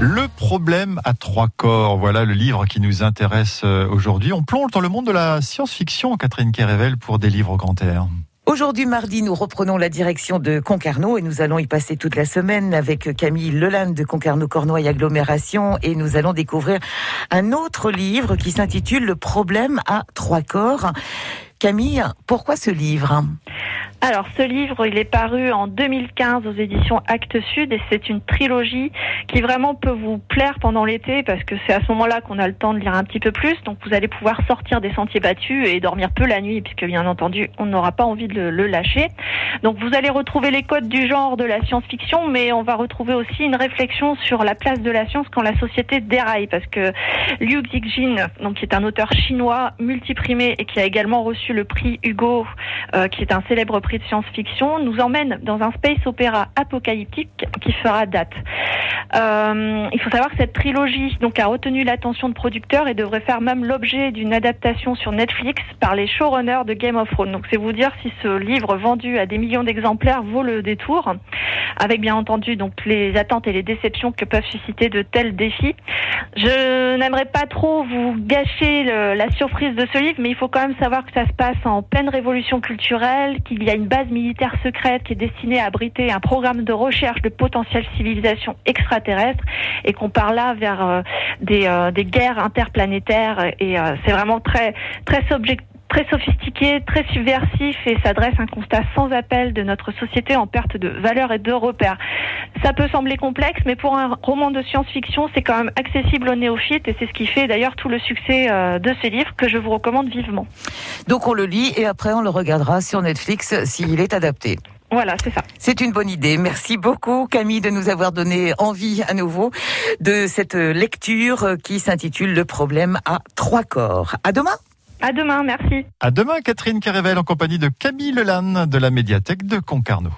Le problème à trois corps, voilà le livre qui nous intéresse euh, aujourd'hui. On plonge dans le monde de la science-fiction, Catherine Kérével, pour des livres grand air. Aujourd'hui, mardi, nous reprenons la direction de Concarneau et nous allons y passer toute la semaine avec Camille Leland de Concarneau-Cornouailles Agglomération et nous allons découvrir un autre livre qui s'intitule Le problème à trois corps. Camille, pourquoi ce livre? Alors, ce livre, il est paru en 2015 aux éditions Actes Sud et c'est une trilogie qui vraiment peut vous plaire pendant l'été parce que c'est à ce moment-là qu'on a le temps de lire un petit peu plus. Donc, vous allez pouvoir sortir des sentiers battus et dormir peu la nuit puisque, bien entendu, on n'aura pas envie de le, lâcher. Donc, vous allez retrouver les codes du genre de la science-fiction, mais on va retrouver aussi une réflexion sur la place de la science quand la société déraille parce que Liu Xijin, donc qui est un auteur chinois multiprimé et qui a également reçu le prix Hugo, euh, qui est un célèbre prix de science-fiction, nous emmène dans un space opéra apocalyptique qui fera date. Euh, il faut savoir que cette trilogie donc a retenu l'attention de producteurs et devrait faire même l'objet d'une adaptation sur Netflix par les showrunners de Game of Thrones. C'est vous dire si ce livre vendu à des millions d'exemplaires vaut le détour, avec bien entendu donc les attentes et les déceptions que peuvent susciter de tels défis. Je n'aimerais pas trop vous gâcher la surprise de ce livre, mais il faut quand même savoir que ça se passe en pleine révolution culturelle, qu'il y a une base militaire secrète qui est destinée à abriter un programme de recherche de potentielle civilisation extraterrestre et qu'on part là vers euh, des, euh, des, guerres interplanétaires et euh, c'est vraiment très très subjectif très sophistiqué, très subversif et s'adresse à un constat sans appel de notre société en perte de valeurs et de repères. Ça peut sembler complexe, mais pour un roman de science-fiction, c'est quand même accessible aux néophytes et c'est ce qui fait d'ailleurs tout le succès euh, de ce livre que je vous recommande vivement. Donc on le lit et après on le regardera sur Netflix s'il est adapté. Voilà, c'est ça. C'est une bonne idée. Merci beaucoup Camille de nous avoir donné envie à nouveau de cette lecture qui s'intitule Le problème à trois corps. À demain. À demain, merci. À demain, Catherine Carével en compagnie de Camille Lelanne de la médiathèque de Concarneau.